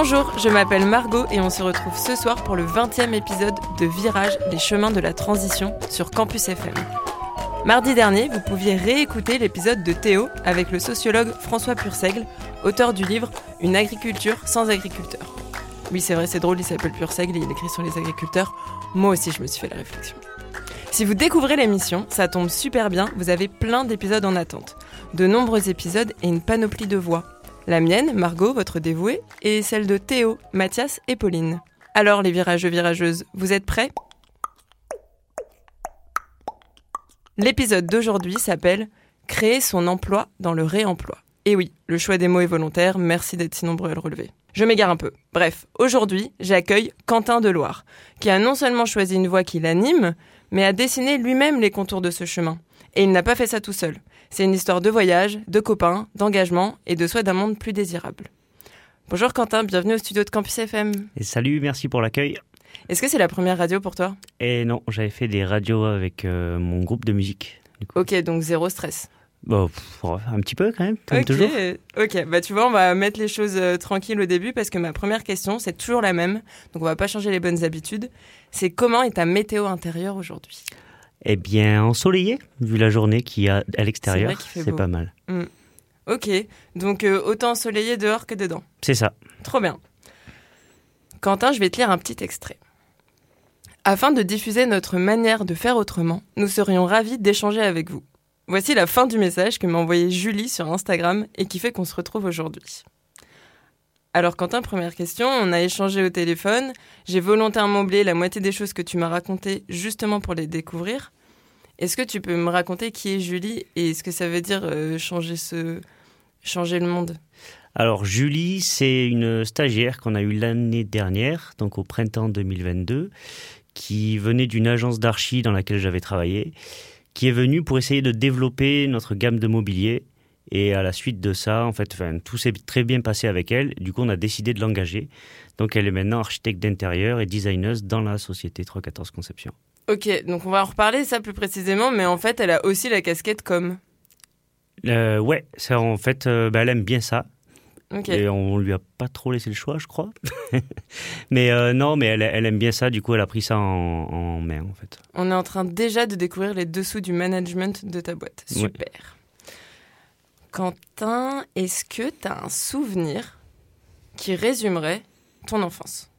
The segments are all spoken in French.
Bonjour, je m'appelle Margot et on se retrouve ce soir pour le 20e épisode de Virage, les chemins de la transition sur Campus FM. Mardi dernier, vous pouviez réécouter l'épisode de Théo avec le sociologue François Purseigle, auteur du livre Une agriculture sans agriculteurs. Oui, c'est vrai, c'est drôle, il s'appelle Purseigle et il écrit sur les agriculteurs. Moi aussi, je me suis fait la réflexion. Si vous découvrez l'émission, ça tombe super bien, vous avez plein d'épisodes en attente. De nombreux épisodes et une panoplie de voix. La mienne, Margot, votre dévouée, et celle de Théo, Mathias et Pauline. Alors les virageux virageuses, vous êtes prêts? L'épisode d'aujourd'hui s'appelle Créer son emploi dans le réemploi. Et oui, le choix des mots est volontaire, merci d'être si nombreux à le relever. Je m'égare un peu. Bref, aujourd'hui, j'accueille Quentin Deloire, qui a non seulement choisi une voie qui l'anime, mais a dessiné lui-même les contours de ce chemin. Et il n'a pas fait ça tout seul. C'est une histoire de voyage, de copains, d'engagement et de souhait d'un monde plus désirable. Bonjour Quentin, bienvenue au studio de Campus FM. Et salut, merci pour l'accueil. Est-ce que c'est la première radio pour toi? Et non, j'avais fait des radios avec euh, mon groupe de musique. Ok, donc zéro stress. Bon, un petit peu quand même, comme ok, toujours. ok, bah tu vois, on va mettre les choses euh, tranquilles au début parce que ma première question, c'est toujours la même, donc on va pas changer les bonnes habitudes. C'est comment est ta météo intérieure aujourd'hui? Eh bien, ensoleillé, vu la journée qu'il y a à l'extérieur, C'est pas mal. Ok, donc euh, autant ensoleillé dehors que dedans. C'est ça. Trop bien. Quentin, je vais te lire un petit extrait. Afin de diffuser notre manière de faire autrement, nous serions ravis d'échanger avec vous. Voici la fin du message que m'a envoyé Julie sur Instagram et qui fait qu'on se retrouve aujourd'hui. Alors Quentin, première question, on a échangé au téléphone, j'ai volontairement oublié la moitié des choses que tu m'as racontées justement pour les découvrir. Est-ce que tu peux me raconter qui est Julie et ce que ça veut dire euh, changer ce changer le monde? Alors, Julie, c'est une stagiaire qu'on a eue l'année dernière, donc au printemps 2022, qui venait d'une agence d'archi dans laquelle j'avais travaillé, qui est venue pour essayer de développer notre gamme de mobilier. Et à la suite de ça, en fait, enfin, tout s'est très bien passé avec elle. Du coup, on a décidé de l'engager. Donc, elle est maintenant architecte d'intérieur et designeuse dans la société 314 Conception. Ok, donc on va en reparler ça plus précisément, mais en fait, elle a aussi la casquette com. Euh, ouais, ça, en fait, euh, bah, elle aime bien ça. Ok. Et on lui a pas trop laissé le choix, je crois. mais euh, non, mais elle, elle aime bien ça. Du coup, elle a pris ça en, en main, en fait. On est en train déjà de découvrir les dessous du management de ta boîte. Ouais. Quentin, est-ce que tu as un souvenir qui résumerait ton enfance?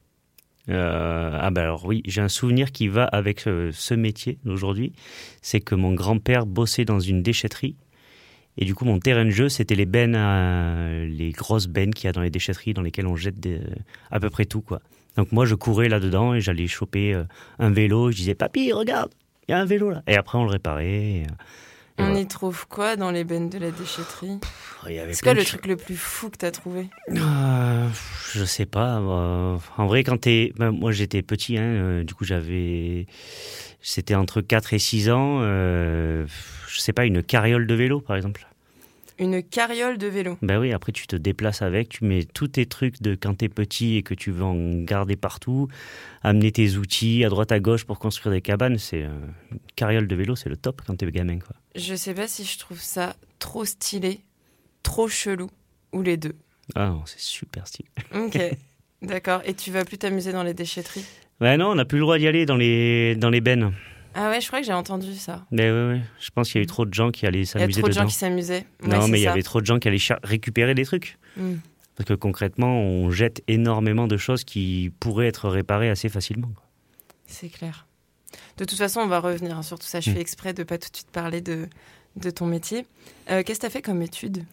Euh, ah ben alors oui, j'ai un souvenir qui va avec euh, ce métier d'aujourd'hui. C'est que mon grand-père bossait dans une déchetterie. Et du coup, mon terrain de jeu, c'était les bennes, les grosses bennes qu'il y a dans les déchetteries, dans lesquelles on jette des- à peu près tout, quoi. Donc moi, je courais là-dedans et j'allais choper euh, un vélo. Je disais, papy, regarde, il y a un vélo là. Et après, on le réparait. euh, On voilà. y trouve quoi dans les bennes de la déchetterie? C'est quoi le truc le plus fou que tu as trouvé Euh, je sais pas. euh, en vrai, quand t'es, ben, moi j'étais petit, hein, euh, du coup j'avais, c'était entre 4 et 6 ans. euh, je sais pas, une carriole de vélo par exemple. Une carriole de vélo. Ben oui, après tu te déplaces avec, tu mets tous tes trucs de quand t'es petit et que tu veux en garder partout, amener tes outils à droite à gauche pour construire des cabanes. C'est euh, une carriole de vélo, c'est le top quand t'es gamin quoi. Je sais pas si je trouve ça trop stylé, trop chelou, ou les deux. Ah non, c'est super stylé. Ok, d'accord. Et tu vas plus t'amuser dans les déchetteries? Ben non, on n'a plus le droit d'y aller dans les dans les bennes. Ah ouais, je crois que j'ai entendu ça. Mais ouais, ouais. Je pense qu'il y a eu trop de gens qui allaient Il y a s'amuser trop de dedans. gens qui s'amusaient. Ouais, non, mais il y avait trop de gens qui allaient récupérer des trucs. Hmm. Parce que concrètement, on jette énormément de choses qui pourraient être réparées assez facilement. C'est clair. De toute façon, on va revenir hein, sur tout ça. Je Mm. fais exprès de pas tout de suite parler de, de ton métier. Euh, Qu'est-ce que tu as fait comme étude?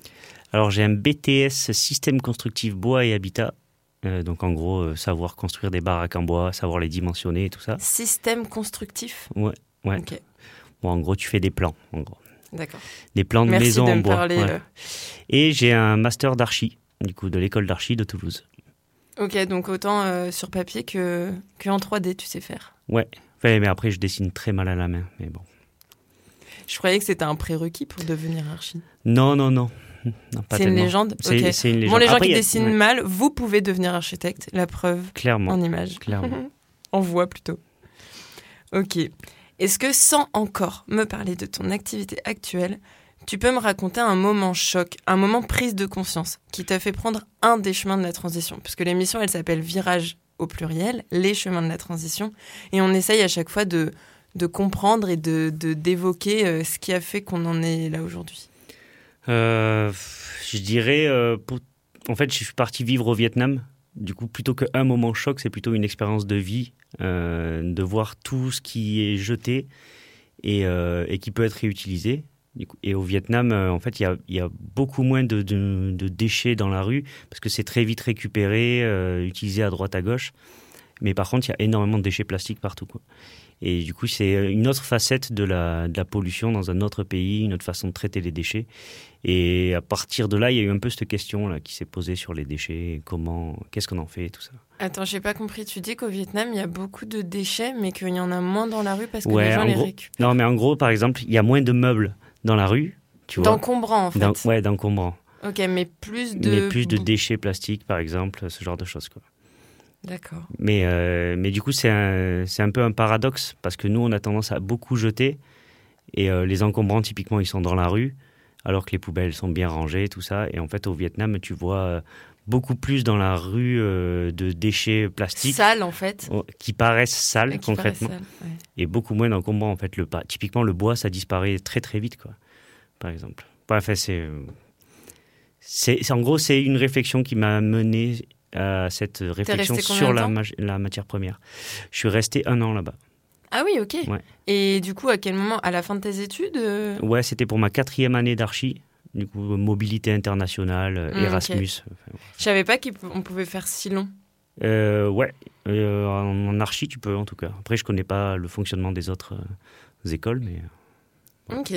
Alors, j'ai un BTS système constructif bois et habitat Euh, donc en gros, euh, savoir construire des baraques en bois, savoir les dimensionner et tout ça. Système constructif Ouais, ouais. Bon, en gros, tu fais des plans, en gros. d'accord. Des plans de Merci maisons de en me bois. parler. ouais. euh. Et j'ai un master d'archi, du coup, de l'école d'archi de Toulouse. Ok, donc autant sur papier que, que en 3D, tu sais faire. Ouais. Ouais, mais après, je dessine très mal à la main, mais bon. Je croyais que c'était un prérequis pour devenir archi. Non, non, non. C'est une légende c'est une légende. Bon, les gens Après, qui a- dessinent ouais, mal, vous pouvez devenir architecte. La preuve Clairement. en image. Clairement. en voix plutôt. Ok. Est-ce que sans encore me parler de ton activité actuelle, tu peux me raconter un moment choc, un moment prise de conscience qui t'a fait prendre un des chemins de la transition? Puisque l'émission, elle s'appelle Virage au pluriel, les chemins de la transition. Et on essaye à chaque fois de, de comprendre et de de- d'évoquer euh, ce qui a fait qu'on en est là aujourd'hui. Euh, je dirais, euh, en fait, je suis parti vivre au Vietnam. Du coup, plutôt qu'un moment choc, c'est plutôt une expérience de vie, euh, de voir tout ce qui est jeté et, qui peut être réutilisé. Et au Vietnam, en fait, il y a, beaucoup moins de, déchets dans la rue parce que c'est très vite récupéré, utilisé à droite à gauche. Mais par contre, il y a énormément de déchets plastiques partout. Et du coup, c'est une autre facette de la, de la pollution dans un autre pays, une autre façon de traiter les déchets. Et à partir de là, il y a eu un peu cette question là qui s'est posée sur les déchets, comment, qu'est-ce qu'on en fait, et tout ça. Attends, j'ai pas compris. Tu dis qu'au Vietnam, il y a beaucoup de déchets, mais qu'il y en a moins dans la rue parce que Ouais, les gens en les gros. récupèrent. Non, mais en gros, par exemple, il y a moins de meubles dans la rue, tu vois. D'encombrants, en fait. D'en- ouais, d'encombrants. Ok, mais plus de. Mais plus de déchets plastiques, par exemple, ce genre de choses. Quoi. D'accord. Mais, euh, mais du coup, c'est un, un peu un paradoxe parce que nous, on a tendance à beaucoup jeter et euh, les encombrants, typiquement, ils sont dans la rue alors que les poubelles sont bien rangées, tout ça. Et en fait, au Vietnam, tu vois euh, beaucoup plus dans la rue euh, de déchets plastiques Sale, en fait. oh, qui paraissent sales qui concrètement ouais. et beaucoup moins d'encombrants. En fait, le, typiquement, le bois, ça disparaît très très vite, quoi, par exemple. Enfin, c'est- en gros, c'est une réflexion qui m'a mené à cette réflexion sur la, matière première. Je suis resté un an là-bas. Ah oui, ok. Ouais. Et du coup, à quel moment? À la fin de tes études euh, Ouais, c'était pour ma quatrième année d'archi. Du coup, mobilité internationale, euh, Mm. Erasmus. Enfin, Je savais pas qu'on pouvait faire si long. Euh, ouais, euh, en, archi, tu peux en tout cas. Après, je connais pas le fonctionnement des autres euh, écoles, mais Ouais. Ok.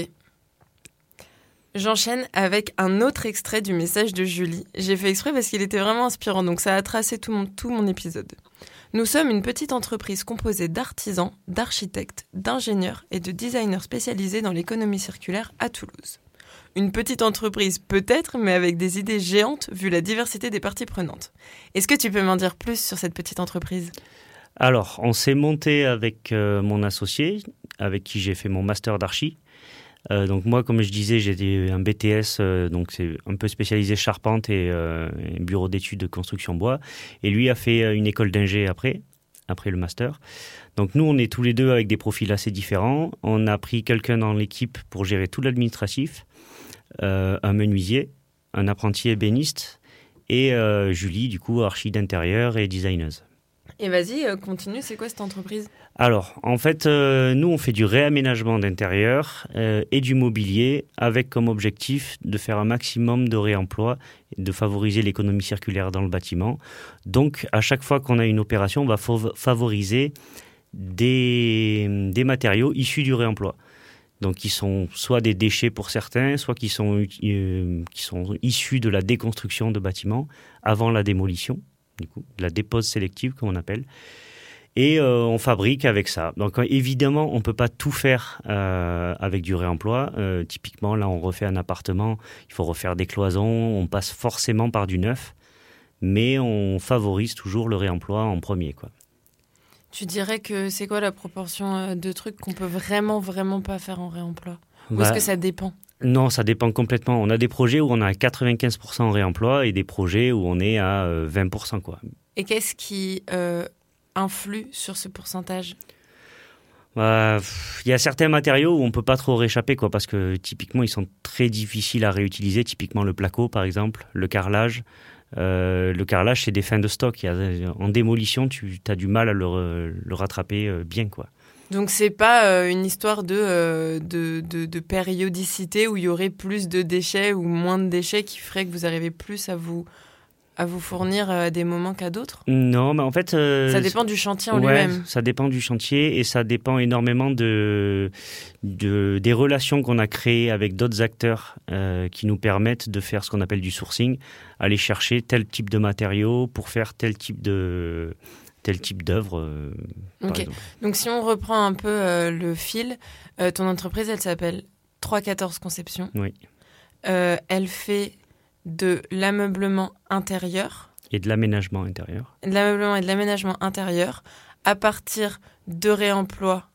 J'enchaîne avec un autre extrait du message de Julie. J'ai fait exprès parce qu'il était vraiment inspirant, donc ça a tracé tout mon, épisode. Nous sommes une petite entreprise composée d'artisans, d'architectes, d'ingénieurs et de designers spécialisés dans l'économie circulaire à Toulouse. Une petite entreprise peut-être, mais avec des idées géantes vu la diversité des parties prenantes. Est-ce que tu peux m'en dire plus sur cette petite entreprise? Alors, on s'est monté avec euh, mon associé, avec qui j'ai fait mon master d'archi. Euh, donc moi, comme je disais, j'ai un BTS, euh, donc c'est un peu spécialisé charpente et, euh, et bureau d'études de construction bois. Et lui a fait une école d'ingé après, après le master. Donc nous, on est tous les deux avec des profils assez différents. On a pris quelqu'un dans l'équipe pour gérer tout l'administratif, un menuisier, un apprenti ébéniste et Julie, du coup, archi d'intérieur et designeuse. Et vas-y, euh, continue, c'est quoi cette entreprise? Alors, en fait, euh, nous, on fait du réaménagement d'intérieur euh, et du mobilier avec comme objectif de faire un maximum de réemploi et de favoriser l'économie circulaire dans le bâtiment. Donc, à chaque fois qu'on a une opération, on va fav- favoriser des, des matériaux issus du réemploi. Donc, qui sont soit des déchets pour certains, soit qui sont, qui sont issus de la déconstruction de bâtiments avant la démolition, du coup, de la dépose sélective, comme on appelle et euh, on fabrique avec ça. Donc euh, évidemment, on ne peut pas tout faire euh, avec du réemploi. Euh, typiquement, là, on refait un appartement, il faut refaire des cloisons, on passe forcément par du neuf, mais on favorise toujours le réemploi en premier. Quoi. Tu dirais que c'est quoi la proportion de trucs qu'on peut vraiment, vraiment pas faire en réemploi? Ou Bah, est-ce que ça dépend? Non, ça dépend complètement. On a des projets où on a 95% en réemploi et des projets où on est à euh, 20%. Quoi. Et qu'est-ce qui euh, influe sur ce pourcentage? Bah, Il y a certains matériaux où on peut pas trop réchapper, quoi, parce que typiquement ils sont très difficiles à réutiliser. Typiquement le placo, par exemple, le carrelage. Euh, le carrelage, c'est des fins de stock. Y a- en démolition, tu as du mal à le, le rattraper euh, bien, quoi. Donc c'est pas euh, une histoire de, euh, de, de, de périodicité où il y aurait plus de déchets ou moins de déchets qui ferait que vous arrivez plus à vous à vous fournir à des moments qu'à d'autres? Non, mais en fait. euh, Ça dépend du chantier en ouais, lui-même. Ça dépend du chantier et ça dépend énormément de, de- des relations qu'on a créées avec d'autres acteurs euh, qui nous permettent de faire ce qu'on appelle du sourcing, aller chercher tel type de matériaux pour faire tel type de tel type d'œuvre. euh, par Ok. exemple. Donc si on reprend un peu euh, le fil, euh, ton entreprise, elle s'appelle 314 Conception. Oui. Elle fait de l'ameublement intérieur, Et de l'aménagement intérieur. de l'ameublement et de l'aménagement intérieur à partir de réemploi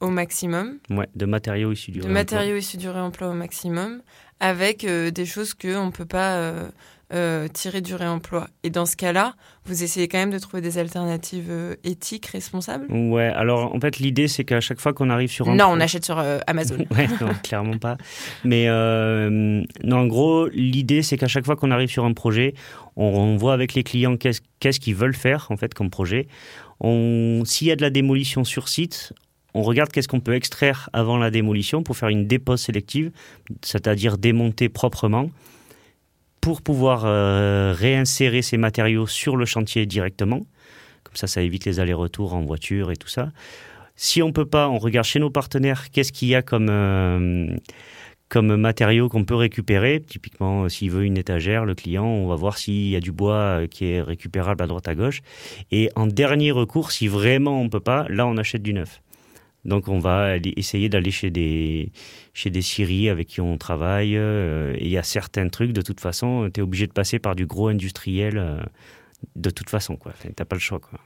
au maximum, Ouais, de matériaux issus du de réemploi. matériaux issus du réemploi au maximum, avec des choses qu'on ne peut pas euh, tirer du réemploi. Et dans ce cas-là, vous essayez quand même de trouver des alternatives euh, éthiques, responsables Ouais, alors en fait l'idée c'est qu'à chaque fois qu'on arrive sur un Non, on achète sur euh, Amazon. Ouais, non, clairement pas. Mais euh, non, en gros, l'idée, c'est qu'à chaque fois qu'on arrive sur un projet, on, on voit avec les clients qu'est-ce qu'ils veulent faire en fait comme projet. S'il y a de la démolition sur site, on regarde qu'est-ce qu'on peut extraire avant la démolition pour faire une dépose sélective, c'est-à-dire démonter proprement, pour pouvoir euh, réinsérer ces matériaux sur le chantier directement. Comme ça, ça évite les allers-retours en voiture et tout ça. Si on peut pas, on regarde chez nos partenaires qu'est-ce qu'il y a comme, euh, comme matériaux qu'on peut récupérer. Typiquement, euh, s'il veut une étagère, le client, on va voir s'il y a du bois qui est récupérable à droite à gauche. Et en dernier recours, si vraiment on peut pas, là on achète du neuf. Donc on va essayer d'aller chez des chez des scieries avec qui on travaille. euh, et il y a certains trucs, de toute façon, tu es obligé de passer par du gros industriel. euh, de toute façon, quoi. Enfin, T'as pas le choix, quoi.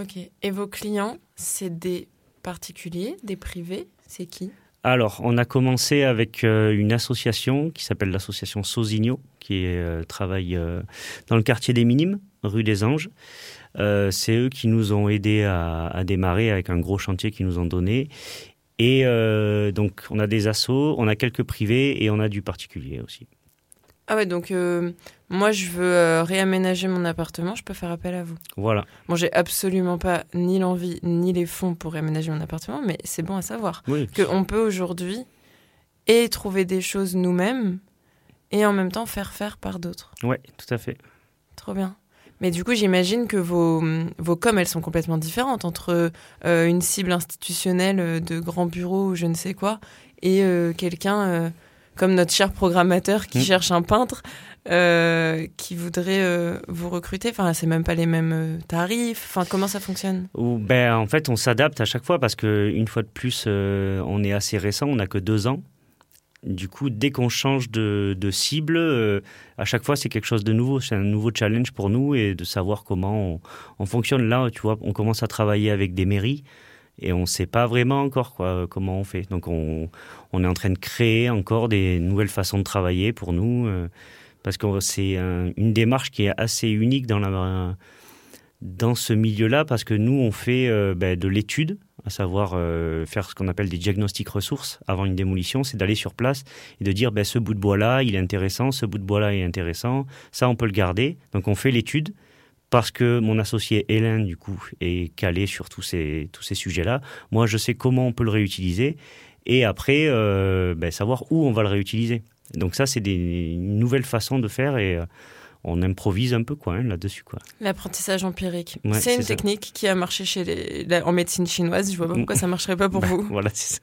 Ok. Et vos clients, c'est des particuliers, des privés? C'est qui? Alors, on a commencé avec euh, une association qui s'appelle l'association Sosigno, qui travaille dans le quartier des Minimes, rue des Anges. Euh, c'est eux qui nous ont aidés à, à démarrer avec un gros chantier qu'ils nous ont donné. Et euh, donc, on a des assos, on a quelques privés et on a du particulier aussi. Ah ouais, donc euh, moi je veux euh, réaménager mon appartement, je peux faire appel à vous. Voilà. Bon, j'ai absolument pas ni l'envie ni les fonds pour réaménager mon appartement, mais c'est bon à savoir Oui. qu'on peut aujourd'hui et trouver des choses nous-mêmes et en même temps faire faire par d'autres. Ouais, tout à fait. Trop bien. Mais du coup, j'imagine que vos, vos coms, elles sont complètement différentes entre euh, une cible institutionnelle euh, de grands bureaux ou je ne sais quoi et euh, quelqu'un comme notre cher programmateur qui Mm. cherche un peintre euh, qui voudrait euh, vous recruter. Enfin, c'est même pas les mêmes tarifs. Enfin, comment ça fonctionne? Ou, ben, en fait, on s'adapte à chaque fois parce que une fois de plus, euh, on est assez récent, on n'a que deux ans. Du coup, dès qu'on change de, cible, euh, à chaque fois, c'est quelque chose de nouveau. C'est un nouveau challenge pour nous et de savoir comment on, on fonctionne. Là, tu vois, on commence à travailler avec des mairies et on ne sait pas vraiment encore quoi, comment on fait. Donc, on, est en train de créer encore des nouvelles façons de travailler pour nous euh, parce que c'est un- une démarche qui est assez unique dans la dans ce milieu-là parce que nous, on fait euh, ben, de l'étude, à savoir euh, faire ce qu'on appelle des diagnostics ressources avant une démolition, c'est d'aller sur place et de dire ben, ce bout de bois-là, il est intéressant, ce bout de bois-là est intéressant, ça, on peut le garder. Donc, on fait l'étude parce que mon associé Hélène, du coup, est calé sur tous ces, tous ces sujets-là. Moi, je sais comment on peut le réutiliser et après, euh, ben, savoir où on va le réutiliser. Donc ça, c'est des nouvelles façons de faire et euh, on improvise un peu quoi hein, là-dessus quoi. L'apprentissage empirique. Ouais, c'est une ça. technique qui a marché chez les, la- en médecine chinoise. Je vois pas pourquoi ça marcherait pas pour Bah, vous. Voilà, c'est ça.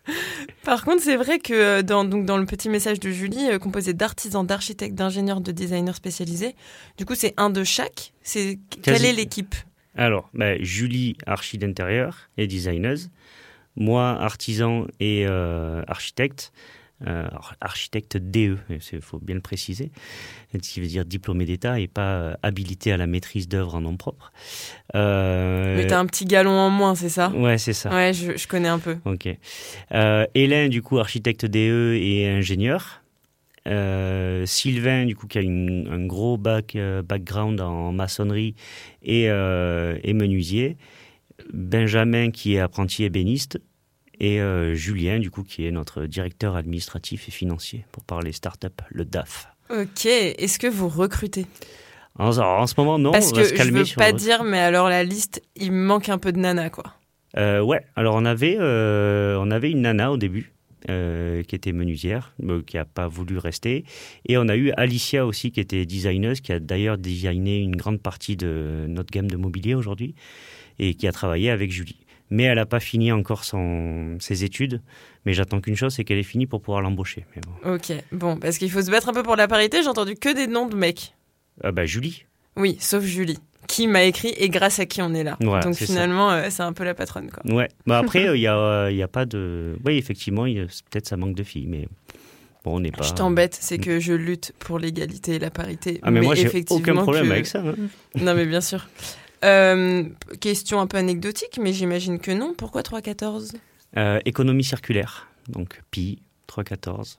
Par contre, c'est vrai que euh, dans, donc, dans le petit message de Julie, euh, composé d'artisans, d'architectes, d'ingénieurs, de designers spécialisés, du coup, c'est un de chaque. C'est quelle est l'équipe? Alors, ben, Julie, archi d'intérieur et designeuse. Moi, artisan et euh, architecte. Euh, architecte DE, il faut bien le préciser, ce qui veut dire diplômé d'État et pas euh, habilité à la maîtrise d'œuvre en nom propre. Euh, Mais t'as un petit galon en moins, c'est ça? Ouais, c'est ça. Ouais, je, je connais un peu. Ok. Euh, Hélène, du coup, architecte DE et ingénieur. Euh, Sylvain, du coup, qui a une- un gros bac, euh, background en maçonnerie et, euh, et menuisier. Benjamin, qui est apprenti ébéniste. Et euh, Julien, du coup, qui est notre directeur administratif et financier, pour parler start-up, le DAF. Ok, est-ce que vous recrutez? En, ce moment, non. Parce on va que se je calmer veux sur pas le- dire, mais alors la liste, il manque un peu de nana, quoi. Euh, ouais, alors on avait, euh, on avait une nana au début. euh, qui était menuisière, euh, qui n'a pas voulu rester. Et on a eu Alicia aussi, qui était designeuse, qui a d'ailleurs designé une grande partie de notre gamme de mobilier aujourd'hui, et qui a travaillé avec Julie. Mais elle n'a pas fini encore son, ses études. Mais j'attends qu'une chose, c'est qu'elle ait fini pour pouvoir l'embaucher. Mais bon. Ok, bon, parce qu'il faut se battre un peu pour la parité, j'ai entendu que des noms de mecs. Ah bah, Julie. Oui, sauf Julie, qui m'a écrit et grâce à qui on est là. Voilà, Donc finalement, euh, c'est un peu la patronne, quoi. Ouais. Bah après, il n'y a, euh, y a pas de. Oui, effectivement, peut-être ça manque de filles, mais bon, on n'est pas. Je t'embête, c'est que je lutte pour l'égalité et la parité. Ah, mais, moi, j'ai aucun problème que- avec ça. hein. Non, mais bien sûr. Euh, question un peu anecdotique, mais j'imagine que non. Pourquoi 3,14 Euh, économie circulaire. Donc, pi, 3,14.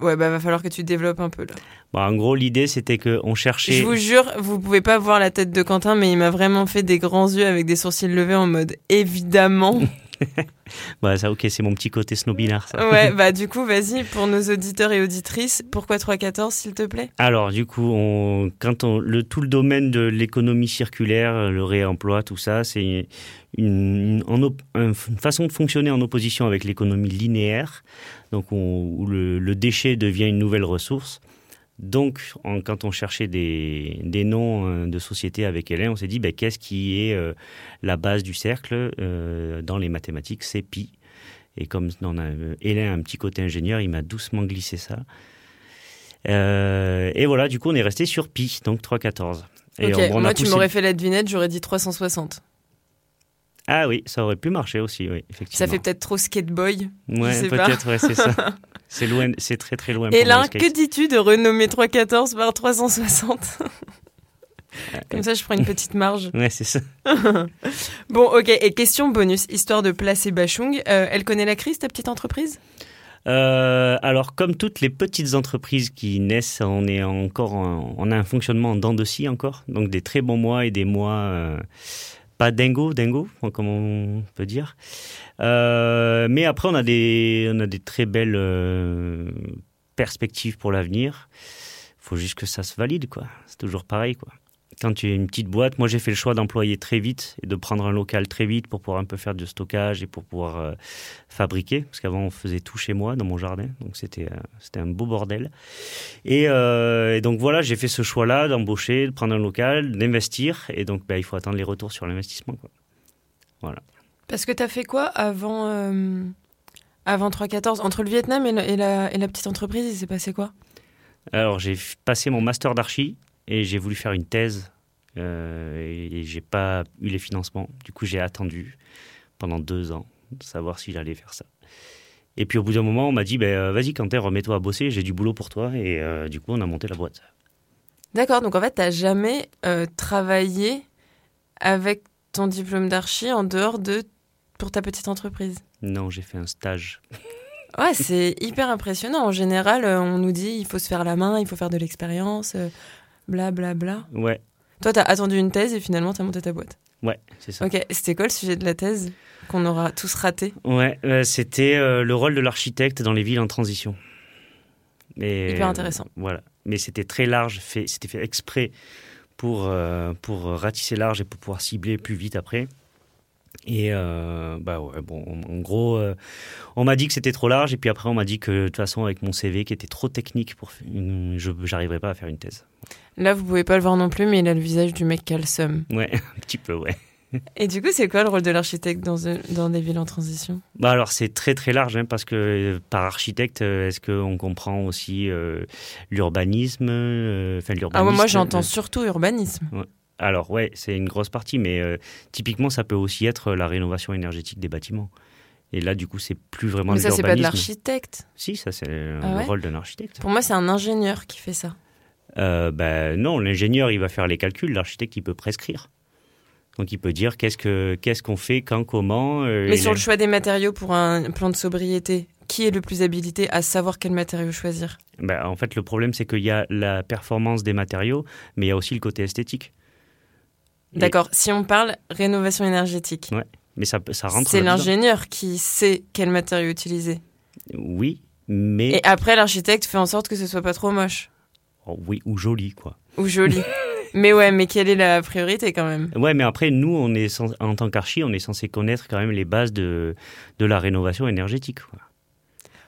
Ouais, bah va falloir que tu développes un peu là. Bah, en gros, l'idée, c'était qu'on cherchait. Je vous jure, vous pouvez pas voir la tête de Quentin, mais il m'a vraiment fait des grands yeux avec des sourcils levés en mode évidemment. Bah, ça, ok, c'est mon petit côté snobinard, ça. ouais, bah du coup, vas-y, pour nos auditeurs et auditrices, pourquoi 3,14 s'il te plaît? Alors, du coup, on, quand on, le, tout le domaine de l'économie circulaire, le réemploi, tout ça, c'est une, façon de fonctionner en opposition avec l'économie linéaire, donc on- où le, le déchet devient une nouvelle ressource. Donc, en- quand on cherchait des, des noms euh, de sociétés avec Hélène, on s'est dit, ben, qu'est-ce qui est euh, la base du cercle euh, dans les mathématiques? C'est pi. Et comme on a, Hélène a un petit côté ingénieur, il m'a doucement glissé ça. Euh, et voilà, du coup, on est resté sur pi, donc 3,14. Et on- on moi tu m'aurais fait la devinette, j'aurais dit 360. Ah oui, ça aurait pu marcher aussi, oui, effectivement. Ça fait peut-être trop skateboy. Ouais, peut-être, ouais, c'est ça. C'est loin, c'est très très loin. Et là, que dis-tu de renommer 314 par 360 Comme ça, je prends une petite marge. Ouais, c'est ça. Bon, ok. Et question bonus, histoire de placer Bachung. Euh, elle connaît la crise, ta petite entreprise? Euh, alors, comme toutes les petites entreprises qui naissent, on est encore, en- on a un fonctionnement en dents de scie encore, donc des très bons mois et des mois euh, pas dingo, dingo, comme on peut dire. Euh, mais après, on a des, on a des très belles euh, perspectives pour l'avenir. Il faut juste que ça se valide, quoi. C'est toujours pareil, quoi. Quand tu es une petite boîte, moi j'ai fait le choix d'employer très vite et de prendre un local très vite pour pouvoir un peu faire du stockage et pour pouvoir euh, fabriquer, parce qu'avant on faisait tout chez moi dans mon jardin, donc c'était euh, c'était un beau bordel. Et, euh, et donc voilà, j'ai fait ce choix-là d'embaucher, de prendre un local, d'investir, et donc bah, il faut attendre les retours sur l'investissement. quoi. Parce que t'as fait quoi avant, avant 314 Entre le Vietnam et, le- et la, et la petite entreprise, il s'est passé quoi? Alors j'ai passé mon master d'archi et j'ai voulu faire une thèse euh, et, et j'ai pas eu les financements. Du coup j'ai attendu pendant deux ans de savoir si j'allais faire ça. Et puis au bout d'un moment on m'a dit euh, vas-y Quentin remets-toi à bosser, j'ai du boulot pour toi et euh, du coup on a monté la boîte. D'accord, donc en fait, t'as jamais euh, travaillé avec ton diplôme d'archi en dehors de pour ta petite entreprise? Non j'ai fait un stage. Ouais, c'est hyper impressionnant. En général, on nous dit il faut se faire la main, il faut faire de l'expérience, bla bla bla. Ouais, Toi, t'as attendu une thèse et finalement, t'as monté ta boîte. ouais c'est ça. Ok, c'était quoi le sujet de la thèse qu'on aura tous raté Ouais, euh, c'était euh, le rôle de l'architecte dans les villes en transition. Et, Hyper intéressant. euh, voilà, mais c'était très large, fait, c'était fait exprès pour, pour ratisser large et pour pouvoir cibler plus vite après. Et euh, bah ouais, bon, en, gros, euh, on m'a dit que c'était trop large et puis après on m'a dit que de toute façon avec mon CV qui était trop technique pour, une- je j'arriverais pas à faire une thèse. Là, vous pouvez pas le voir non plus, mais il a le visage du mec qui a le seum. Ouais, un petit peu, ouais. Et du coup, c'est quoi le rôle de l'architecte dans, un- dans des villes en transition? Bah alors c'est très très large hein, parce que euh, par architecte, euh, est-ce qu'on comprend aussi euh, l'urbanisme euh, Enfin Ah ouais, moi, j'entends euh, surtout urbanisme. Alors ouais, c'est une grosse partie, mais euh, typiquement ça peut aussi être la rénovation énergétique des bâtiments. Et là du coup c'est plus vraiment Mais ça, c'est pas de l'architecte. Si, ça c'est euh, Ah le rôle d'un architecte. Pour moi, c'est un ingénieur qui fait ça. Euh, ben non, l'ingénieur il va faire les calculs, l'architecte il peut prescrire. Donc il peut dire qu'est-ce que qu'est-ce qu'on fait, quand, comment. euh, Mais sur le choix des matériaux pour un plan de sobriété, qui est le plus habilité à savoir quel matériau choisir? Ben, en fait le problème c'est qu'il y a la performance des matériaux, mais il y a aussi le côté esthétique. Et- D'accord, si on parle rénovation énergétique, Mais ça, ça rentre. c'est l'ingénieur qui sait quel matériau utiliser. Oui, mais Et après, l'architecte fait en sorte que ce soit pas trop moche oh, oui ou joli quoi. ou joli. mais ouais, mais quelle est la priorité quand même? Ouais, mais après nous on est en tant qu'archi, on est censé connaître quand même les bases de de la rénovation énergétique. quoi.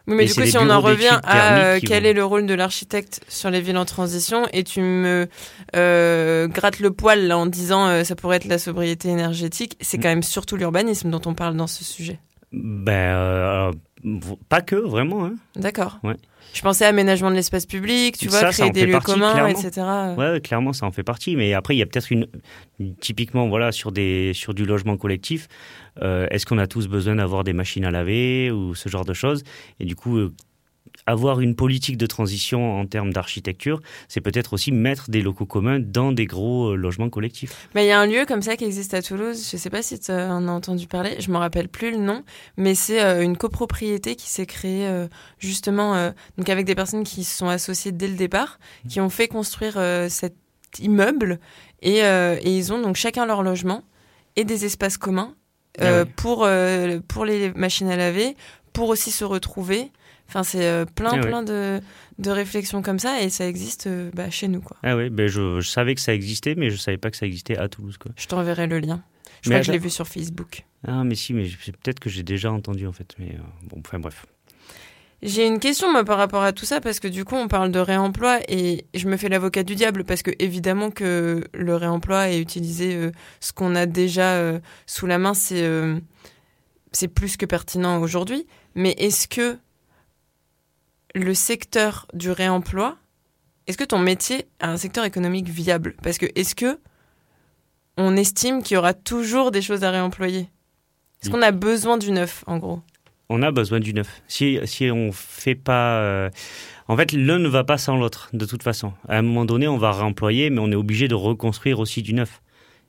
Oui, mais Et du coup, si on en revient à euh, quel vont- est le rôle de l'architecte sur les villes en transition, et tu me euh, grattes le poil là, en disant euh, ça pourrait être la sobriété énergétique, c'est Mm. quand même surtout l'urbanisme dont on parle dans ce sujet. Ben, euh, pas que, vraiment. Hein. D'accord. Ouais. Je pensais à aménagement de l'espace public, tu vois, Ça, créer des lieux partie, communs, clairement. etc. Ouais, clairement, ça en fait partie. Mais après, il y a peut-être une, une- typiquement, voilà, sur des, sur du logement collectif. euh, Est-ce qu'on a tous besoin d'avoir des machines à laver ou ce genre de choses? Et du coup, euh, avoir une politique de transition en termes d'architecture, c'est peut-être aussi mettre des locaux communs dans des gros euh, logements collectifs. Mais il y a un lieu comme ça qui existe à Toulouse, je sais pas si tu en as entendu parler, je me rappelle plus le nom, mais c'est euh, une copropriété qui s'est créée euh, justement donc avec des personnes qui se sont associées dès le départ, qui ont fait construire cet immeuble et, et ils ont donc chacun leur logement et des espaces communs euh, Ah ouais. pour euh, pour les machines à laver, pour aussi se retrouver. Enfin, c'est euh, plein, Ah ouais. plein de, de réflexions comme ça et ça existe euh, bah, chez nous. Quoi. Ah ouais, ben je, je savais que ça existait, mais je savais pas que ça existait à Toulouse. Quoi. Je t'enverrai le lien. Je Mais crois que je l'ai vu sur Facebook. Ah, mais si, mais peut-être que j'ai déjà entendu en fait. Mais euh, bon, enfin bref. J'ai une question moi par rapport à tout ça parce que du coup on parle de réemploi et je me fais l'avocat du diable parce que évidemment que le réemploi et utiliser euh, ce qu'on a déjà euh, sous la main c'est c'est plus que pertinent aujourd'hui. Mais est-ce que le secteur du réemploi, est-ce que ton métier a un secteur économique viable? Parce que est-ce que on estime qu'il y aura toujours des choses à réemployer? Est-ce qu'on a besoin du neuf en gros? On a besoin du neuf. Si, si on fait pas. euh, En fait, l'un ne va pas sans l'autre, de toute façon. À un moment donné, on va réemployer, mais on est obligé de reconstruire aussi du neuf.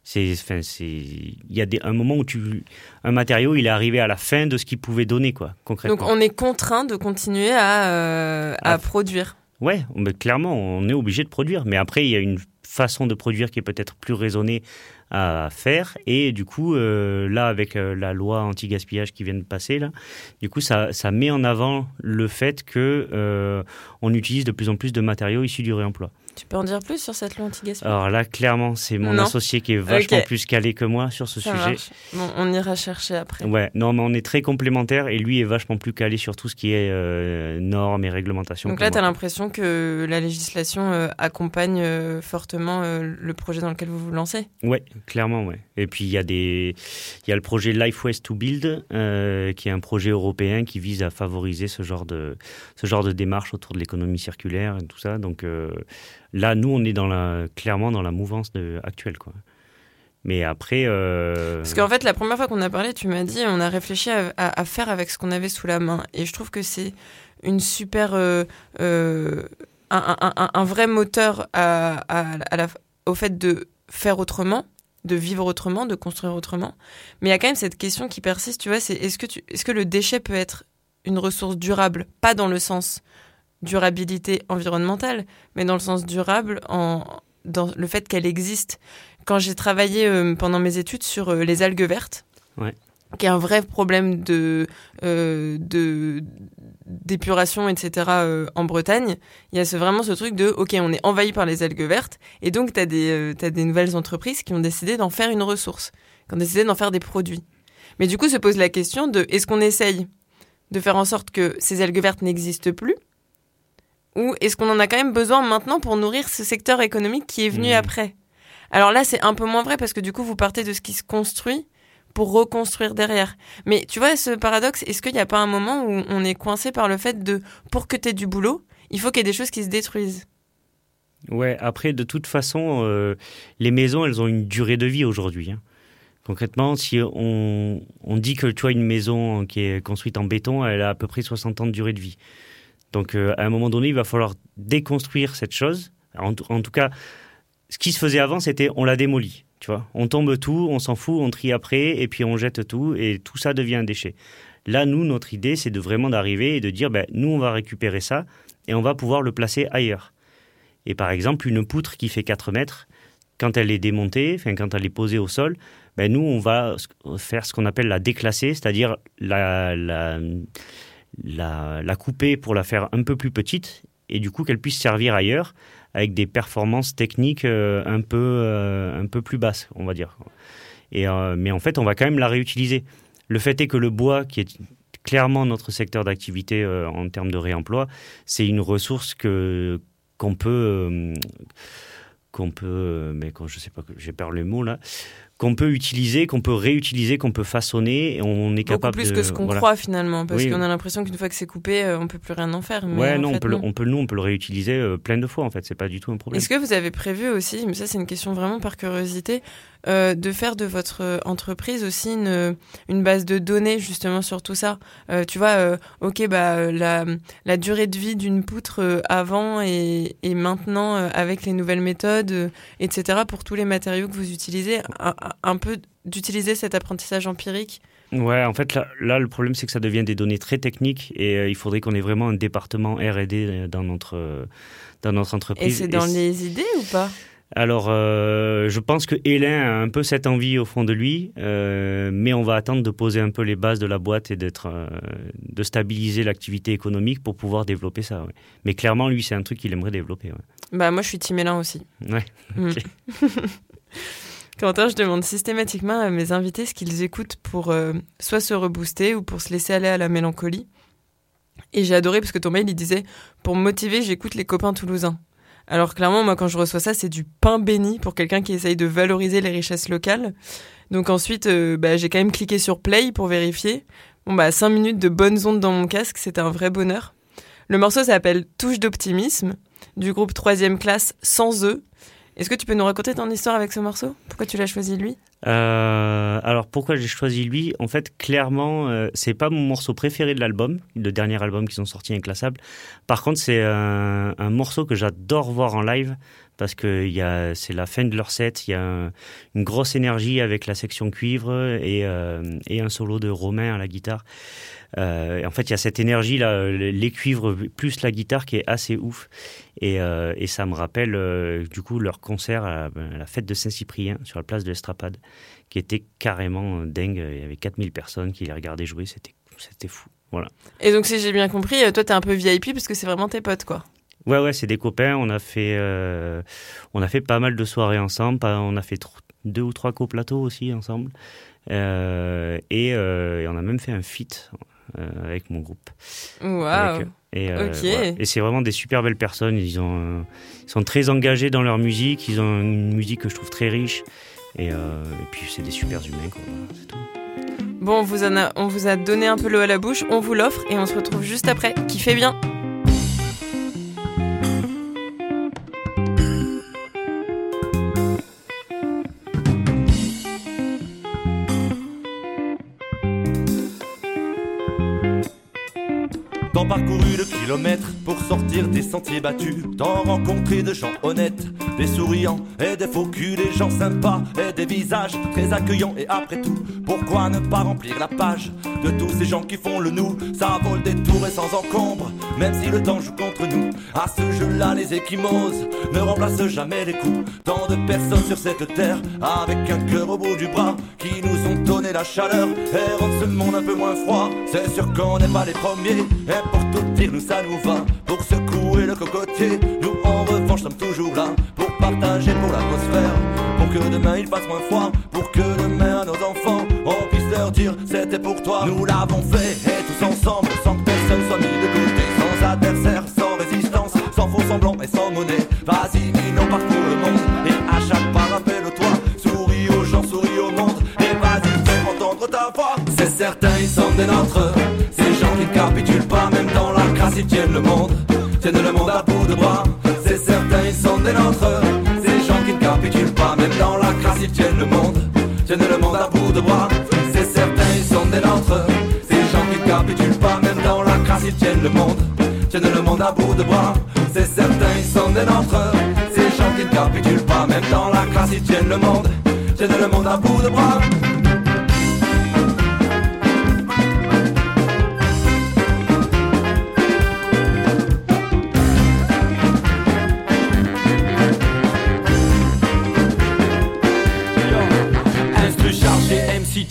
C'est, enfin, c'est, il y a des, un moment où tu, un matériau, il est arrivé à la fin de ce qu'il pouvait donner, quoi, concrètement. Donc on est contraint de continuer à, euh, à Ah. produire. Ouais, mais clairement, on est obligé de produire. Mais après, il y a une façon de produire qui est peut-être plus raisonnée à faire. Et du coup, euh, là, avec euh, la loi anti-gaspillage qui vient de passer, là, du coup, ça, ça met en avant le fait que on utilise de plus en plus de matériaux issus du réemploi. Tu peux en dire plus sur cette loi anti-gaspillage Alors là, clairement, c'est mon Non. associé qui est vachement plus calé que moi sur ce Ça sujet. marche. Bon, on ira chercher après. Ouais, non, mais on est très complémentaires et lui est vachement plus calé sur tout ce qui est euh, normes et réglementations. Donc là, tu as l'impression que la législation euh, accompagne euh, fortement le projet dans lequel vous vous lancez? Ouais, clairement, ouais. Et puis il y a des, il y a le projet Life Waste to Build, qui est un projet européen qui vise à favoriser ce genre de, ce genre de démarche autour de l'économie circulaire et tout ça. Donc là, nous, on est dans la, clairement dans la mouvance de, actuelle, quoi. Mais après, euh, Parce qu'en fait, la première fois qu'on a parlé, tu m'as dit on a réfléchi à, faire avec ce qu'on avait sous la main. Et je trouve que c'est une super. euh, euh, un, vrai moteur au fait de faire autrement, de vivre autrement, de construire autrement. Mais il y a quand même cette question qui persiste, tu vois c'est est-ce que, tu- est-ce que le déchet peut être une ressource durable? Pas dans le sens durabilité environnementale, mais dans le sens durable en, dans le fait qu'elle existe. Quand j'ai travaillé euh, pendant mes études sur euh, les algues vertes, Ouais. qui est un vrai problème de euh, de d'épuration, etc. en Bretagne, il y a ce, vraiment ce truc de ok, on est envahi par les algues vertes, et donc tu as des t'as des nouvelles entreprises qui ont décidé d'en faire une ressource, qui ont décidé d'en faire des produits. Mais du coup, se pose la question de est-ce qu'on essaye de faire en sorte que ces algues vertes n'existent plus ou est-ce qu'on en a quand même besoin maintenant pour nourrir ce secteur économique qui est venu Mhm. après? Alors là, c'est un peu moins vrai parce que du coup, vous partez de ce qui se construit pour reconstruire derrière. Mais tu vois, ce paradoxe, est-ce qu'il n'y a pas un moment où on est coincé par le fait de, pour que tu aies du boulot, il faut qu'il y ait des choses qui se détruisent? Ouais, après, de toute façon, euh, les maisons, elles ont une durée de vie aujourd'hui. hein. Concrètement, si on, on dit que tu vois une maison qui est construite en béton, elle a à peu près 60 ans de durée de vie. Donc, euh, à un moment donné, il va falloir déconstruire cette chose. En, tout- cas, ce qui se faisait avant, c'était on la démolit. Tu vois, on tombe tout, on s'en fout, on trie après, et puis on jette tout, et tout ça devient un déchet. Là, nous, notre idée, c'est de vraiment d'arriver et de dire, ben, nous, on va récupérer ça, et on va pouvoir le placer ailleurs. Et par exemple, une poutre qui fait 4 mètres, quand elle est démontée, enfin, quand elle est posée au sol, ben, nous, on va faire ce qu'on appelle la déclasser, c'est-à-dire la, la, la couper pour la faire un peu plus petite, et du coup qu'elle puisse servir ailleurs avec des performances techniques euh, un, peu, euh, un peu plus basses, on va dire. Et, euh, mais en fait, on va quand même la réutiliser. Le fait est que le bois qui est clairement notre secteur d'activité en termes de réemploi, c'est une ressource que qu'on peut qu'on peut, mais quand je sais pas, j'ai perdu le mot là, qu'on peut utiliser, qu'on peut réutiliser, qu'on peut façonner. On est capable plus que ce qu'on croit finalement, parce qu'on a l'impression qu'une fois que c'est coupé, euh, on peut plus rien en faire. Mais ouais, non, on peut, Le, on peut, nous, on peut le réutiliser euh, plein de fois en fait. C'est pas du tout un problème. Est-ce que vous avez prévu aussi, mais ça c'est une question vraiment par curiosité, euh, de faire de votre entreprise aussi une, une base de données justement sur tout ça. tu vois, ok, bah la, la durée de vie d'une poutre avant et, et maintenant avec les nouvelles méthodes, etc. Pour tous les matériaux que vous utilisez, un peu d'utiliser cet apprentissage empirique Ouais, en fait, là, le problème, c'est que ça devient des données très techniques et euh, il faudrait qu'on ait vraiment un département R&D dans notre, dans notre entreprise. Et c'est dans les idées ou pas? Alors, euh, je pense que Hélène a un peu cette envie au fond de lui, euh, mais on va attendre de poser un peu les bases de la boîte et d'être, de stabiliser l'activité économique pour pouvoir développer ça. Mais clairement, lui, c'est un truc qu'il aimerait développer. Bah, moi, je suis Tim aussi. Ouais. Mm. Quentin, je demande systématiquement à mes invités ce qu'ils écoutent pour euh, soit se rebooster ou pour se laisser aller à la mélancolie. Et j'ai adoré parce que ton mail, il disait Pour me motiver, j'écoute les copains toulousains. Alors clairement, moi, quand je reçois ça, c'est du pain béni pour quelqu'un qui essaye de valoriser les richesses locales. Donc ensuite, euh, bah, j'ai quand même cliqué sur Play pour vérifier. Bon, bah, 5 minutes de bonnes ondes dans mon casque, c'était un vrai bonheur. Le morceau s'appelle Touche d'optimisme, du groupe 3 classe Sans eux. Est-ce que tu peux nous raconter ton histoire avec ce morceau? Pourquoi tu l'as choisi lui? Euh, Alors pourquoi j'ai choisi lui? En fait, clairement, euh, c'est pas mon morceau préféré de l'album, le dernier album qu'ils ont sorti inclassable. Par contre, c'est un, morceau que j'adore voir en live parce que c'est la fin de leur set, il y a une grosse énergie avec la section cuivre et, euh, un solo de Romain à la guitare. Euh, en fait, il y a cette énergie là, les cuivres plus la guitare qui est assez ouf. Et, euh, ça me rappelle du coup leur concert à la, fête de Saint-Cyprien sur la place de l'Estrapade, qui était carrément dingue. Il y avait 4000 personnes qui les regardaient jouer, c'était c'était fou. Voilà. Et donc, si j'ai bien compris, toi, t'es un peu VIP parce que c'est vraiment tes potes, quoi. Ouais, ouais, c'est des copains. On a fait, on a fait pas mal de soirées ensemble. On a fait deux ou trois coplateaux aussi ensemble. et, et, on a même fait un feat euh, avec mon groupe. Waouh! Et, euh, et c'est vraiment des super belles personnes. Ils, ont, ils sont très engagés dans leur musique. Ils ont une musique que je trouve très riche. Et, euh, et puis c'est des super humains. Quoi. C'est tout. Bon, on vous, en a, on vous a donné un peu l'eau à la bouche. On vous l'offre et on se retrouve juste après. Qui fait bien! Pour sortir des sentiers battus. Tant rencontré de gens honnêtes, des souriants et des faux culs, des gens sympas et des visages très accueillants. Et après tout, pourquoi ne pas remplir la page de tous ces gens qui font le nous? Ça vole des tours et sans encombre, même si le temps joue contre nous. À ce jeu-là, les échymoses ne remplacent jamais les coups. Tant de personnes sur cette terre avec un cœur au bout du bras qui nous ont donné la chaleur et rendent ce monde un peu moins froid. C'est sûr qu'on n'est pas les premiers. Et pour tout dire, nous ça nous va. Pour secouer le cocotier, nous en revanche sommes toujours là. Pour partager pour l'atmosphère. Pour que demain il fasse moins froid. Pour que demain à nos enfants, on puisse leur dire c'était pour toi. Nous l'avons fait et tous ensemble, sans que personne soit mis de côté. Sans adversaire, sans résistance, sans faux semblant et sans monnaie. Vas-y, nous parcours le monde. Et à chaque pas, rappelle-toi. Souris aux gens, souris au monde. Et vas-y, fais entendre ta voix. C'est certain, ils sont des nôtres ils tiennent le monde, tiennent le monde à bout de bras. C'est certain, ils sont des nôtres. Ces gens qui ne capitulent pas, même dans la crasse, ils tiennent le monde, tiennent le monde à bout de bras. C'est certain, ils sont des nôtres. Ces gens qui ne capitulent pas, même dans la crasse, ils tiennent le monde, tiennent le monde à bout de bras. C'est certain, ils sont des nôtres. Ces gens qui ne capitulent pas, même dans la crasse, ils tiennent le monde, tiennent le monde à bout de bras.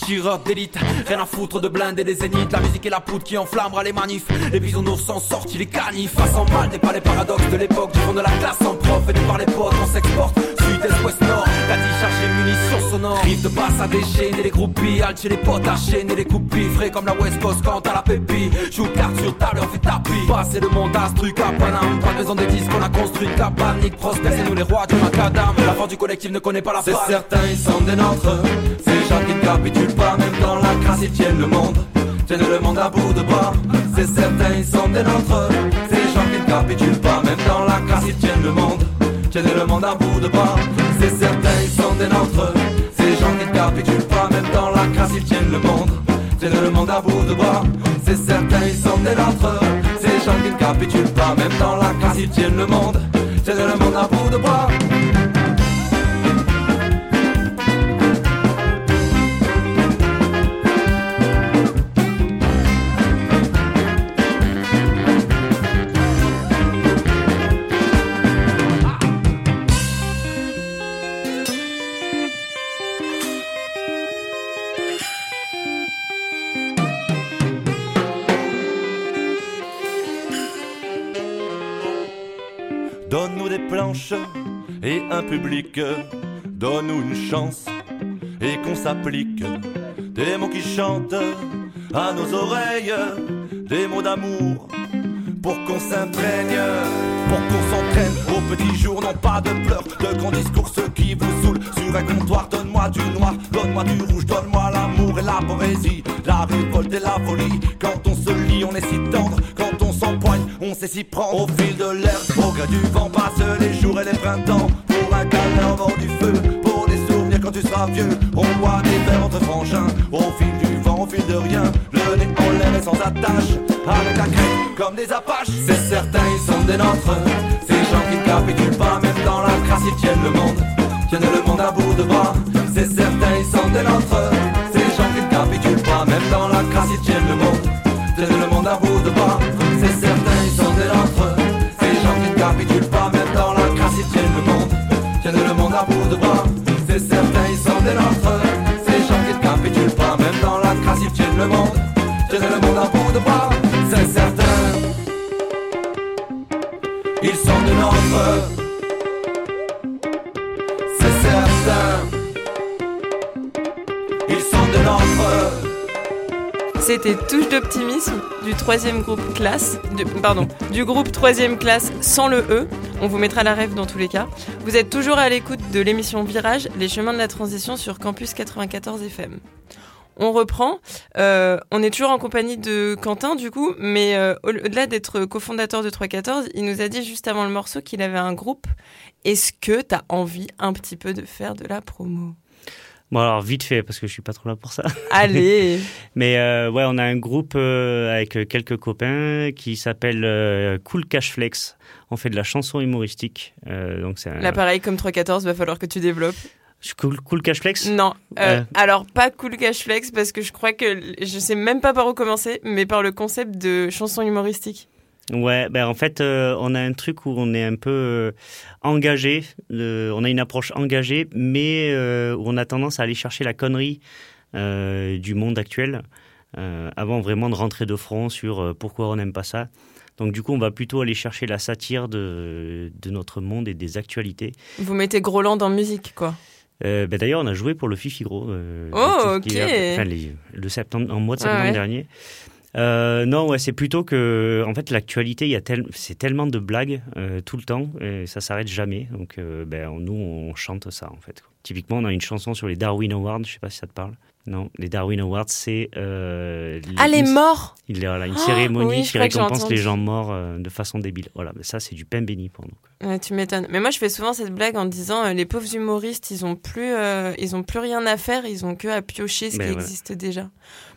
Tireur d'élite. Rien à foutre de blindés des zéniths. La musique et la poudre qui enflammera les manifs. Les bisounours sont sortis, les canifs. Façon mal, n'est pas les paradoxes de l'époque. Du fond de la classe en prof, et par les potes, on s'exporte. Sud, est, ouest, nord. Qu'a dit charger munitions sonores. Rive de basse à déchaîner les groupies, chez les potes à chaîner les coupis. Frais comme la West Coast quand t'as la pépille. Joue carte sur table, on fait tapis. Passer le monde à ce truc à Paname. Pas besoin des disques, on a construit cabane. Nick Prosper, c'est nous les rois du macadam. La force du collectif ne connaît pas la C'est certain, ils sont des nôtres. Ces gens qui ne capitulent pas, même dans la crasse, ils tiennent le monde. Tiennent le monde à bout de bras. C'est certain, ils sont des nôtres. Ces gens qui ne capitulent pas, même dans la crasse, ils tiennent le monde. Tiennent le monde à bout de bras. C'est certain, ils sont des nôtres. Ces gens qui ne capitulent pas, même dans la crasse, ils tiennent le monde. Tiennent le monde à bout de bras. C'est certain, ils sont des nôtres. Ces gens qui ne capitulent pas, même dans la crasse, ils tiennent le monde. Tiennent le monde à bout de bras. Donne-nous une chance et qu'on s'applique. Des mots qui chantent à nos oreilles. Des mots d'amour pour qu'on s'imprègne. Pour qu'on s'entraîne au petit jour, non pas de pleurs, de grands discours, ceux qui vous saoulent. Sur un comptoir, donne-moi du noir, donne-moi du rouge, donne-moi l'amour et la poésie, la révolte et la folie. Quand on se lit, on est si tendre, sait s'y prendre. Au fil de l'air, au gré du vent, passent les jours et les printemps. Pour un câlin au bord du feu, pour des souvenirs quand tu seras vieux. On boit des verres entre frangins, au fil du vent, au fil de rien. Le nez en l'air et sans attache, avec la crête comme des apaches. C'est certain, ils sont des nôtres. Ces gens qui ne capitulent pas, même dans la crasse, ils tiennent le monde. Tiennent le monde à bout de bras. C'est certain, ils sont des nôtres. Ces gens qui ne capitulent pas, même dans la crasse, ils tiennent le monde. Tiennent le monde à bout de bras. C'est certain, le monde. Le monde à bout de bras. C'est certain. Ils sont de nôtres. C'est certain. Ils sont de. C'était Touche d'optimisme du troisième groupe classe, pardon, du groupe troisième classe sans le E. On vous mettra la rêve dans tous les cas. Vous êtes toujours à l'écoute de l'émission Virage, les chemins de la transition sur Campus 94 FM. On reprend. Euh, on est toujours en compagnie de Quentin, du coup, mais euh, au-delà d'être cofondateur de 314, il nous a dit juste avant le morceau qu'il avait un groupe. Est-ce que tu as envie un petit peu de faire de la promo? Bon, alors vite fait, parce que je suis pas trop là pour ça. Allez Mais euh, ouais, on a un groupe avec quelques copains qui s'appelle Cool Cash Flex. On fait de la chanson humoristique. Donc c'est un- Là, pareil, comme 314, va falloir que tu développes. Cool, cool Cash Flex Non, euh, Euh. alors pas Cool Cash Flex parce que je crois que je sais même pas par où commencer, mais par le concept de chanson humoristique. Ouais, ben en fait, euh, on a un truc où on est un peu engagé, on a une approche engagée, mais où on a tendance à aller chercher la connerie du monde actuel, avant vraiment de rentrer de front sur pourquoi on n'aime pas ça. Donc du coup, on va plutôt aller chercher la satire de, de notre monde et des actualités. Vous mettez Groland en musique, quoi. Euh, ben D'ailleurs, on a joué pour le Fifigro. Euh, Oh, ok. enfin, les- le septembre, en mois de Ah septembre ouais. dernier. Euh, non, ouais, c'est plutôt que, en fait, l'actualité, il y a tel, c'est tellement de blagues euh, tout le temps, et ça s'arrête jamais. Donc, ben, nous, on chante ça, en fait. Typiquement, on a une chanson sur les Darwin Awards. Je sais pas si ça te parle. Non, les Darwin Awards, c'est euh, Ah, les morts il y a une Oh, cérémonie oui, qui récompense les gens morts euh, de façon débile. Voilà, mais ça, c'est du pain béni pour nous. Ouais, Tu m'étonnes. Mais moi, je fais souvent cette blague en disant euh, les pauvres humoristes, ils ont plus, euh, ils ont plus rien à faire, ils ont que à piocher ce Ben qui existe déjà.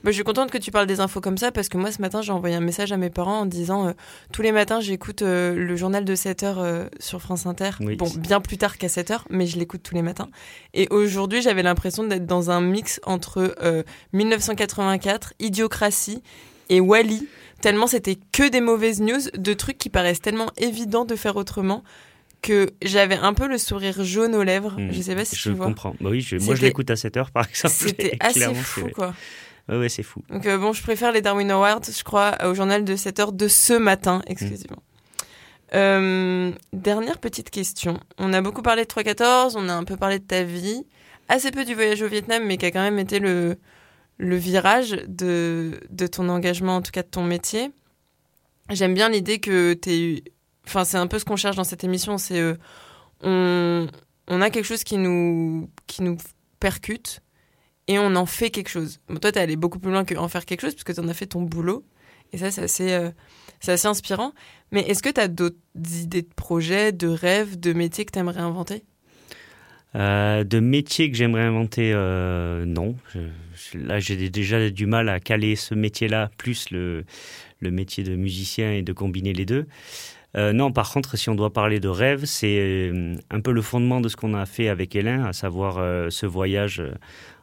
Bah, je suis contente que tu parles des infos comme ça parce que moi, ce matin, j'ai envoyé un message à mes parents en disant tous les matins, j'écoute le journal de 7 heures sur France Inter. Oui. Bon, bien plus tard qu'à 7 heures, mais je l'écoute tous les matins. Et aujourd'hui, j'avais l'impression d'être dans un mix entre euh, 1984, Idiocratie et Wally. Tellement c'était que des mauvaises news, de trucs qui paraissent tellement évidents de faire autrement que j'avais un peu le sourire jaune aux lèvres. Mm. Je sais pas si je tu vois. comprends. Bah oui, je- moi, je l'écoute à 7 heures, par exemple. C'était assez fou, quoi. Ouais, ouais, c'est fou. Donc euh, bon, je préfère les Darwin Awards, je crois, au journal de 7 heures de ce matin, exclusivement. Euh, dernière petite question. On a beaucoup parlé de 314, on a un peu parlé de ta vie, assez peu du voyage au Vietnam, mais qui a quand même été le, virage de, ton engagement, en tout cas de ton métier. J'aime bien l'idée que tu es. Enfin, c'est un peu ce qu'on cherche dans cette émission, c'est. euh, on, on a quelque chose qui nous, qui nous percute et on en fait quelque chose. Bon, toi, t'es allé beaucoup plus loin qu'en faire quelque chose, puisque t'en as fait ton boulot. Et ça, c'est assez, euh, assez inspirant. Mais est-ce que t'as d'autres idées de projets, de rêves, de métiers que t'aimerais inventer? Euh, de métiers que j'aimerais inventer, euh, non. Là, j'ai déjà du mal à caler ce métier-là, plus le, métier de musicien et de combiner les deux. Euh, non, par contre, si on doit parler de rêve, c'est un peu le fondement de ce qu'on a fait avec Hélène, à savoir ce voyage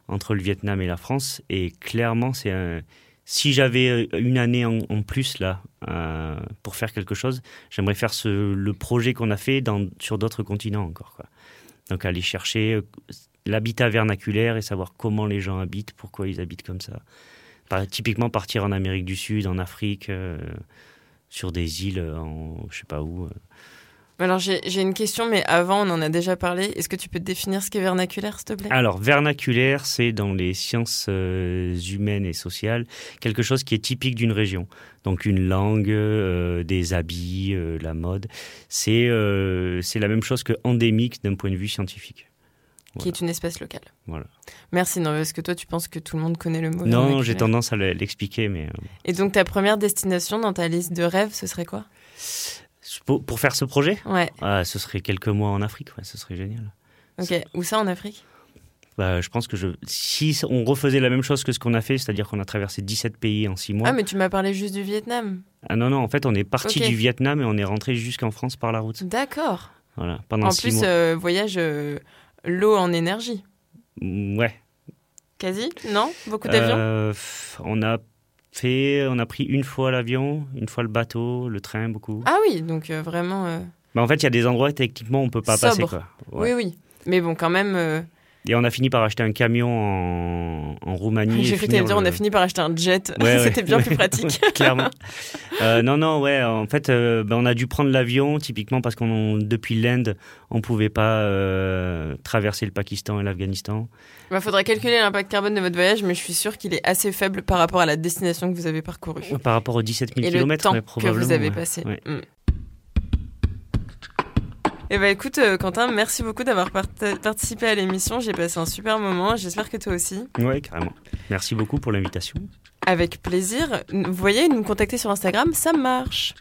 entre le Vietnam et la France. Et clairement, c'est si j'avais une année en, plus là pour faire quelque chose, j'aimerais faire le projet qu'on a fait sur d'autres continents encore. Donc aller chercher euh, l'habitat vernaculaire et savoir comment les gens habitent, pourquoi ils habitent comme ça. Typiquement partir en Amérique du Sud, en Afrique, euh, sur des îles, en je sais pas où. euh. Alors, j'ai une question, mais avant, on en a déjà parlé. Est-ce que tu peux définir ce qu'est vernaculaire, s'il te plaît? Alors vernaculaire, c'est dans les sciences euh, humaines et sociales quelque chose qui est typique d'une région. Donc une langue, euh, des habits, euh, la mode. C'est la même chose que endémique d'un point de vue scientifique. Qui est une espèce locale. Voilà. Merci, non, parce que toi, tu penses que tout le monde connaît le mot Non, j'ai tendance à le- l'expliquer, mais Et donc, ta première destination dans ta liste de rêves, ce serait quoi? Pour, pour faire ce projet, Ouais, ah, ce serait quelques mois en Afrique, ouais, ce serait génial. ok. Où ça, en Afrique? Bah, je pense que je, si on refaisait la même chose que ce qu'on a fait, c'est-à-dire qu'on a traversé 17 pays en 6 mois. Ah, mais tu m'as parlé juste du Vietnam. Ah non, non, en fait, on est parti du Vietnam et on est rentré jusqu'en France par la route. D'accord. Voilà, pendant En 6 plus, mois. euh, voyage euh, l'eau en énergie. Mm, Ouais. Quasi? Non? Beaucoup d'avions? Euh, on a fait, on a pris une fois l'avion, une fois le bateau, le train, beaucoup. Ah oui, donc euh, vraiment. euh, Mais en fait, il y a des endroits techniquement on peut pas Sobre. passer quoi. Ouais. Oui, oui. Mais bon, quand même. Et on a fini par acheter un camion en, en Roumanie. J'ai cru que dire, on a fini par acheter un jet. Ouais, ouais. C'était bien Ouais, plus pratique. clairement. Euh, non, non, ouais. En fait, euh, ben, on a dû prendre l'avion typiquement parce qu'on depuis l'Inde, on pouvait pas euh, traverser le Pakistan et l'Afghanistan. Il faudrait calculer l'impact carbone de votre voyage, mais je suis sûre qu'il est assez faible par rapport à la destination que vous avez parcourue. Par rapport aux 17 000 Et le kilomètres, temps ouais, que vous avez passé. Ouais. Eh ben écoute, euh, Quentin, merci beaucoup d'avoir part- participé à l'émission. J'ai passé un super moment. J'espère que toi aussi. Ouais, carrément. Merci beaucoup pour l'invitation. Avec plaisir. Vous voyez, nous contacter sur Instagram, ça marche.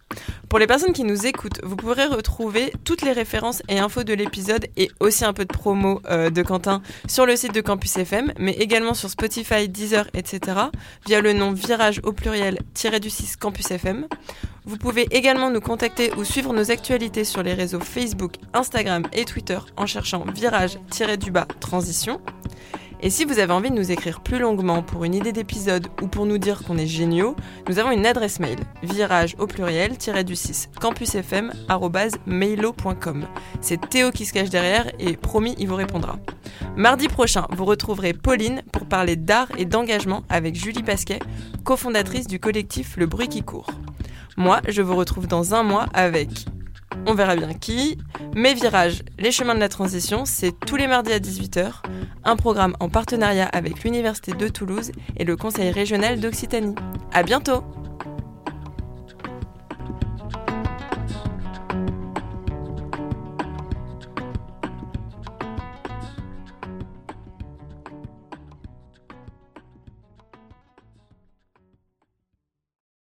Pour les personnes qui nous écoutent, vous pourrez retrouver toutes les références et infos de l'épisode et aussi un peu de promo euh, de Quentin sur le site de Campus FM, mais également sur Spotify, Deezer, etc. via le nom virage au pluriel du 6 Campus FM. Vous pouvez également nous contacter ou suivre nos actualités sur les réseaux Facebook, Instagram et Twitter en cherchant virage-du-bas transition. Et si vous avez envie de nous écrire plus longuement pour une idée d'épisode ou pour nous dire qu'on est géniaux, nous avons une adresse mail virage au pluriel du 6 campusfm@mailo.com. C'est Théo qui se cache derrière et promis, il vous répondra. Mardi prochain, vous retrouverez Pauline pour parler d'art et d'engagement avec Julie Pasquet, cofondatrice du collectif Le Bruit qui court. Moi, je vous retrouve dans un mois avec on verra bien qui. Mes virages, les chemins de la transition, c'est tous les mardis à 18h. Un programme en partenariat avec l'Université de Toulouse et le Conseil régional d'Occitanie. À bientôt!